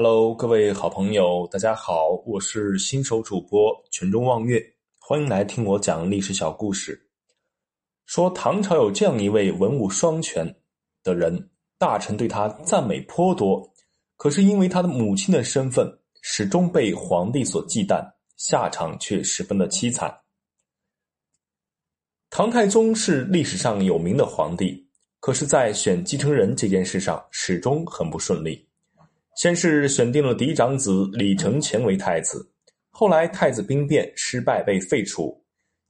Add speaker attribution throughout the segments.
Speaker 1: Hello，各位好朋友，大家好，我是新手主播全中望月，欢迎来听我讲历史小故事。说唐朝有这样一位文武双全的人，大臣对他赞美颇多，可是因为他的母亲的身份，始终被皇帝所忌惮，下场却十分的凄惨。唐太宗是历史上有名的皇帝，可是，在选继承人这件事上，始终很不顺利。先是选定了嫡长子李承乾为太子，后来太子兵变失败被废除，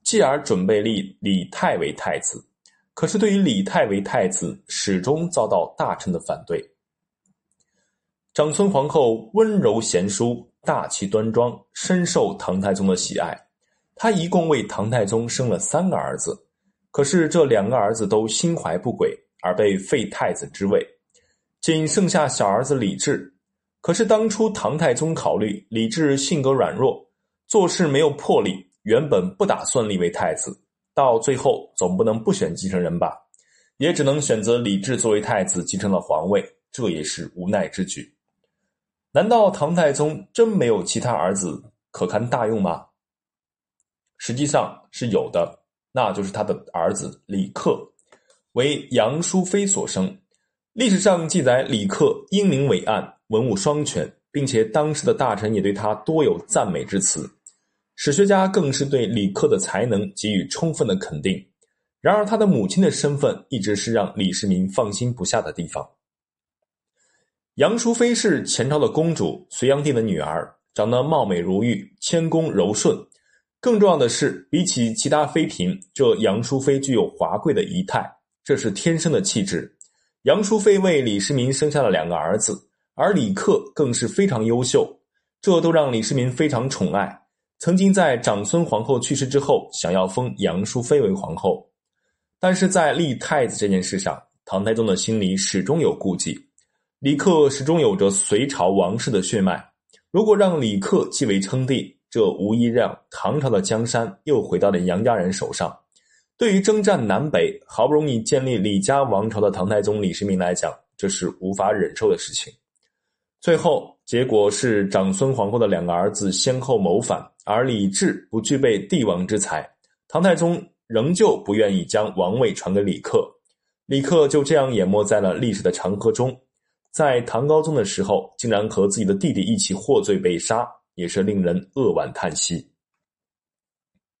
Speaker 1: 继而准备立李泰为太子。可是对于李泰为太子，始终遭到大臣的反对。长孙皇后温柔贤淑，大气端庄，深受唐太宗的喜爱。她一共为唐太宗生了三个儿子，可是这两个儿子都心怀不轨，而被废太子之位，仅剩下小儿子李治。可是当初唐太宗考虑李治性格软弱，做事没有魄力，原本不打算立为太子。到最后总不能不选继承人吧，也只能选择李治作为太子继承了皇位，这也是无奈之举。难道唐太宗真没有其他儿子可堪大用吗？实际上是有的，那就是他的儿子李克，为杨淑妃所生。历史上记载，李克英明伟岸。文武双全，并且当时的大臣也对他多有赞美之词，史学家更是对李克的才能给予充分的肯定。然而，他的母亲的身份一直是让李世民放心不下的地方。杨淑妃是前朝的公主，隋炀帝的女儿，长得貌美如玉，谦恭柔顺。更重要的是，比起其他妃嫔，这杨淑妃具有华贵的仪态，这是天生的气质。杨淑妃为李世民生下了两个儿子。而李克更是非常优秀，这都让李世民非常宠爱。曾经在长孙皇后去世之后，想要封杨淑妃为皇后，但是在立太子这件事上，唐太宗的心里始终有顾忌。李克始终有着隋朝王室的血脉，如果让李克继位称帝，这无疑让唐朝的江山又回到了杨家人手上。对于征战南北、好不容易建立李家王朝的唐太宗李世民来讲，这是无法忍受的事情。最后结果是长孙皇后的两个儿子先后谋反，而李治不具备帝王之才，唐太宗仍旧不愿意将王位传给李克，李克就这样淹没在了历史的长河中，在唐高宗的时候，竟然和自己的弟弟一起获罪被杀，也是令人扼腕叹息。